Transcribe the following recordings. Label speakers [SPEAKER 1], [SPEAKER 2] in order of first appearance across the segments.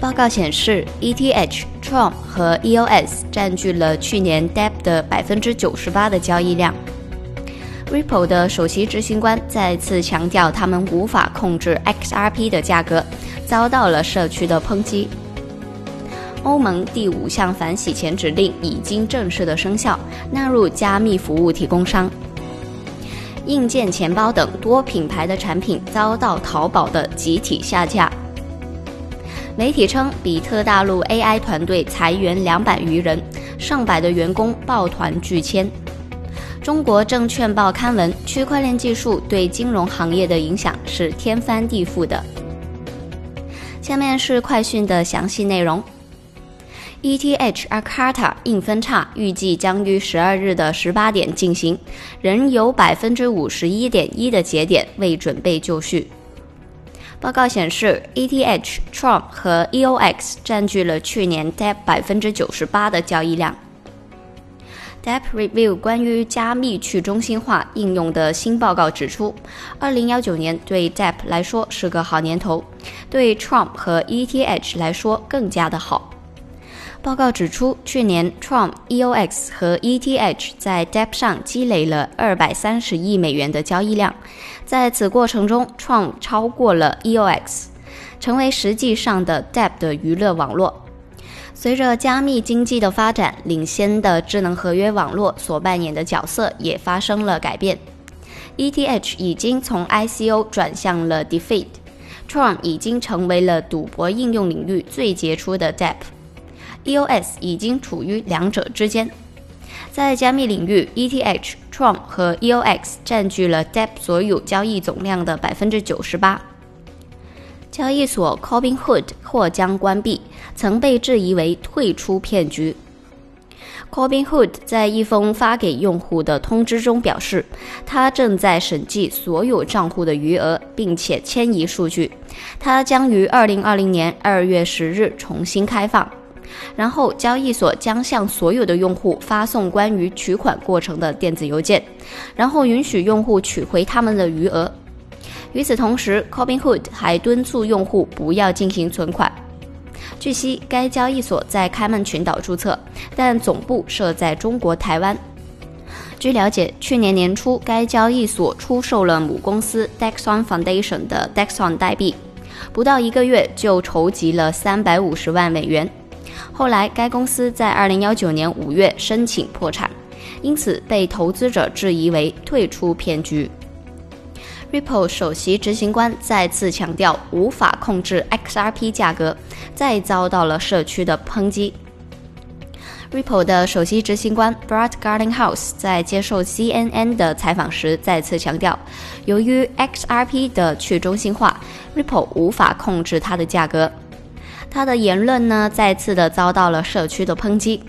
[SPEAKER 1] 报告显示，ETH、Tron 和 EOS 占据了去年 DEP 的百分之九十八的交易量。Ripple 的首席执行官再次强调，他们无法控制 XRP 的价格，遭到了社区的抨击。欧盟第五项反洗钱指令已经正式的生效，纳入加密服务提供商。硬件钱包等多品牌的产品遭到淘宝的集体下架。媒体称，比特大陆 AI 团队裁员两百余人，上百的员工抱团拒签。中国证券报刊文：区块链技术对金融行业的影响是天翻地覆的。下面是快讯的详细内容。ETH Arcata 硬分叉预计将于十二日的十八点进行，仍有百分之五十一点一的节点未准备就绪。报告显示，ETH、Tron 和 EOX 占据了去年 DEP 百分之九十八的交易量。DEP Review 关于加密去中心化应用的新报告指出，二零幺九年对 DEP 来说是个好年头，对 Tron 和 ETH 来说更加的好。报告指出，去年 Tron、EOX 和 ETH 在 DEP 上积累了二百三十亿美元的交易量，在此过程中，Tron 超过了 EOX，成为实际上的 DEP 的娱乐网络。随着加密经济的发展，领先的智能合约网络所扮演的角色也发生了改变。ETH 已经从 ICO 转向了 DeFi，Tron 已经成为了赌博应用领域最杰出的 d e p EOS 已经处于两者之间。在加密领域，ETH、Tron 和 EOX 占据了 DEP 所有交易总量的百分之九十八。交易所 Cobinhood 或将关闭，曾被质疑为退出骗局。Cobinhood 在一封发给用户的通知中表示，他正在审计所有账户的余额，并且迁移数据。他将于二零二零年二月十日重新开放，然后交易所将向所有的用户发送关于取款过程的电子邮件，然后允许用户取回他们的余额。与此同时，Cobinhood 还敦促用户不要进行存款。据悉，该交易所在开曼群岛注册，但总部设在中国台湾。据了解，去年年初，该交易所出售了母公司 Dexon Foundation 的 Dexon 代币，不到一个月就筹集了三百五十万美元。后来，该公司在二零幺九年五月申请破产，因此被投资者质疑为退出骗局。Ripple 首席执行官再次强调无法控制 XRP 价格，再遭到了社区的抨击。Ripple 的首席执行官 Brad Garlinghouse 在接受 CNN 的采访时再次强调，由于 XRP 的去中心化，Ripple 无法控制它的价格。他的言论呢，再次的遭到了社区的抨击。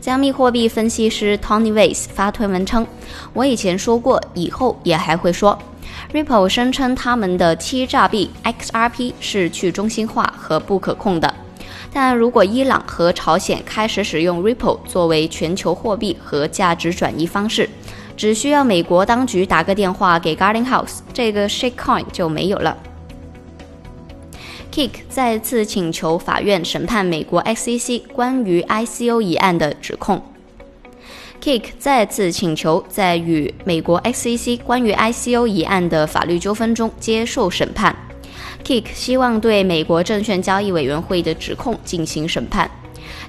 [SPEAKER 1] 加密货币分析师 Tony Weiss 发推文称：“我以前说过，以后也还会说。” Ripple 声称他们的欺诈币 XRP 是去中心化和不可控的，但如果伊朗和朝鲜开始使用 Ripple 作为全球货币和价值转移方式，只需要美国当局打个电话给 Garden House，这个 Shitcoin 就没有了。Kick 再次请求法院审判美国 SEC 关于 ICO 一案的指控。Kick 再次请求在与美国 SEC 关于 ICO 一案的法律纠纷中接受审判。Kick 希望对美国证券交易委员会的指控进行审判。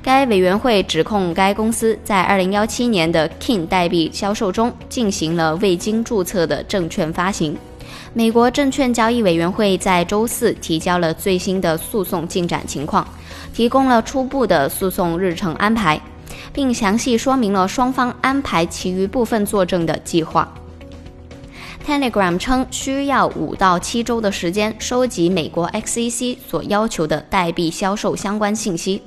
[SPEAKER 1] 该委员会指控该公司在2017年的 King 代币销售中进行了未经注册的证券发行。美国证券交易委员会在周四提交了最新的诉讼进展情况，提供了初步的诉讼日程安排。并详细说明了双方安排其余部分作证的计划。Telegram 称需要五到七周的时间收集美国 XEC 所要求的代币销售相关信息。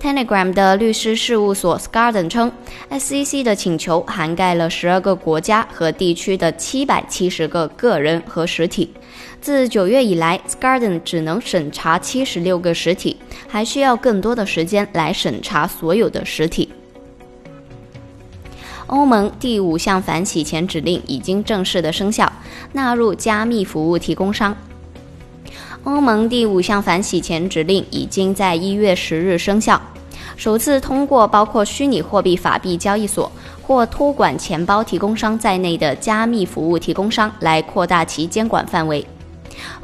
[SPEAKER 1] Telegram 的律师事务所 Scarden 称，SEC 的请求涵盖了十二个国家和地区的七百七十个个人和实体。自九月以来，Scarden 只能审查七十六个实体，还需要更多的时间来审查所有的实体。欧盟第五项反洗钱指令已经正式的生效，纳入加密服务提供商。欧盟第五项反洗钱指令已经在一月十日生效，首次通过包括虚拟货币法币交易所或托管钱包提供商在内的加密服务提供商来扩大其监管范围。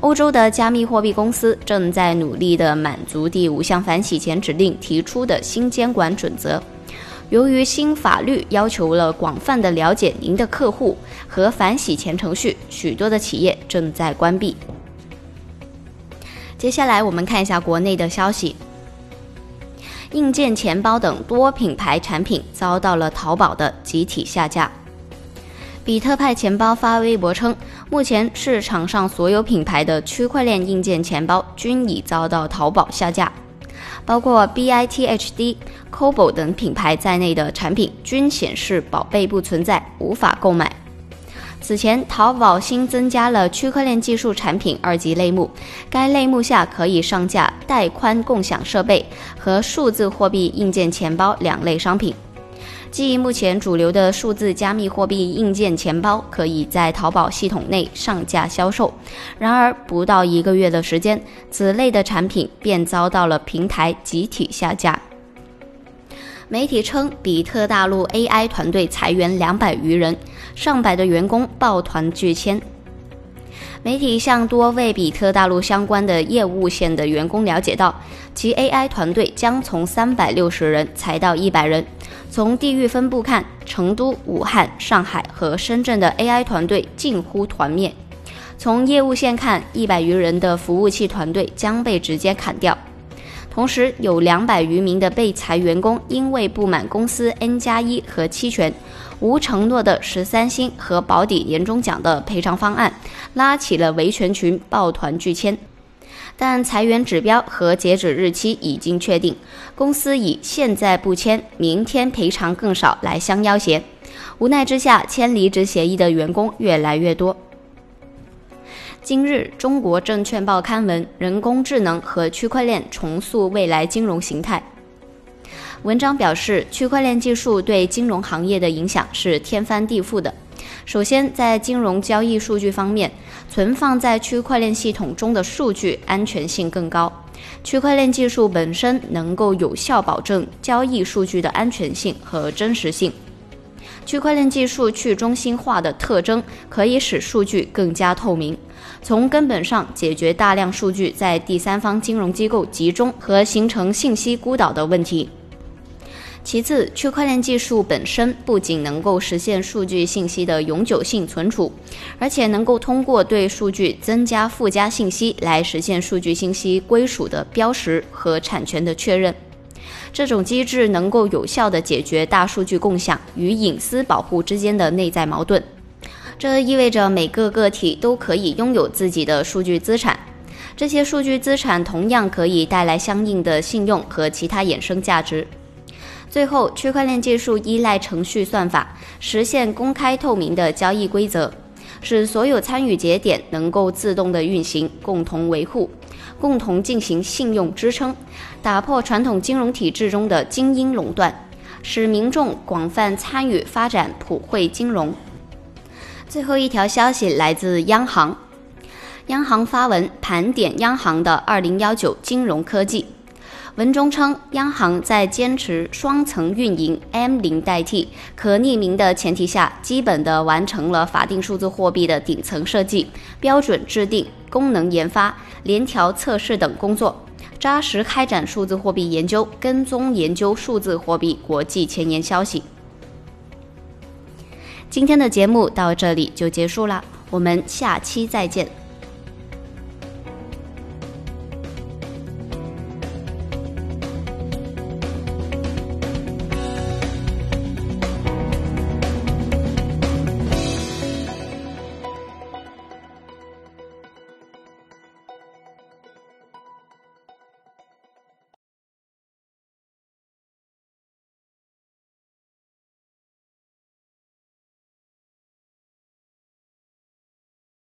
[SPEAKER 1] 欧洲的加密货币公司正在努力地满足第五项反洗钱指令提出的新监管准则。由于新法律要求了广泛的了解您的客户和反洗钱程序，许多的企业正在关闭。接下来我们看一下国内的消息。硬件钱包等多品牌产品遭到了淘宝的集体下架。比特派钱包发微博称，目前市场上所有品牌的区块链硬件钱包均已遭到淘宝下架，包括 BITHD、Cobo 等品牌在内的产品均显示宝贝不存在，无法购买。此前，淘宝新增加了区块链技术产品二级类目，该类目下可以上架带宽共享设备和数字货币硬件钱包两类商品。继目前主流的数字加密货币硬件钱包可以在淘宝系统内上架销售，然而不到一个月的时间，此类的产品便遭到了平台集体下架。媒体称，比特大陆 AI 团队裁员两百余人，上百的员工抱团拒签。媒体向多位比特大陆相关的业务线的员工了解到，其 AI 团队将从三百六十人裁到一百人。从地域分布看，成都、武汉、上海和深圳的 AI 团队近乎团灭。从业务线看，一百余人的服务器团队将被直接砍掉。同时，有两百余名的被裁员工因为不满公司 N 加一和期权、无承诺的十三薪和保底年终奖的赔偿方案，拉起了维权群，抱团拒签。但裁员指标和截止日期已经确定，公司以现在不签，明天赔偿更少来相要挟。无奈之下，签离职协议的员工越来越多。今日，中国证券报刊文：人工智能和区块链重塑未来金融形态。文章表示，区块链技术对金融行业的影响是天翻地覆的。首先，在金融交易数据方面，存放在区块链系统中的数据安全性更高。区块链技术本身能够有效保证交易数据的安全性和真实性。区块链技术去中心化的特征可以使数据更加透明，从根本上解决大量数据在第三方金融机构集中和形成信息孤岛的问题。其次，区块链技术本身不仅能够实现数据信息的永久性存储，而且能够通过对数据增加附加信息来实现数据信息归属的标识和产权的确认。这种机制能够有效地解决大数据共享与隐私保护之间的内在矛盾。这意味着每个个体都可以拥有自己的数据资产，这些数据资产同样可以带来相应的信用和其他衍生价值。最后，区块链技术依赖程序算法，实现公开透明的交易规则，使所有参与节点能够自动的运行、共同维护、共同进行信用支撑，打破传统金融体制中的精英垄断，使民众广泛参与发展普惠金融。最后一条消息来自央行，央行发文盘点央行的二零幺九金融科技。文中称，央行在坚持双层运营 M 零代替可匿名的前提下，基本的完成了法定数字货币的顶层设计、标准制定、功能研发、联调测试等工作，扎实开展数字货币研究，跟踪研究数字货币国际前沿消息。今天的节目到这里就结束了，我们下期再见。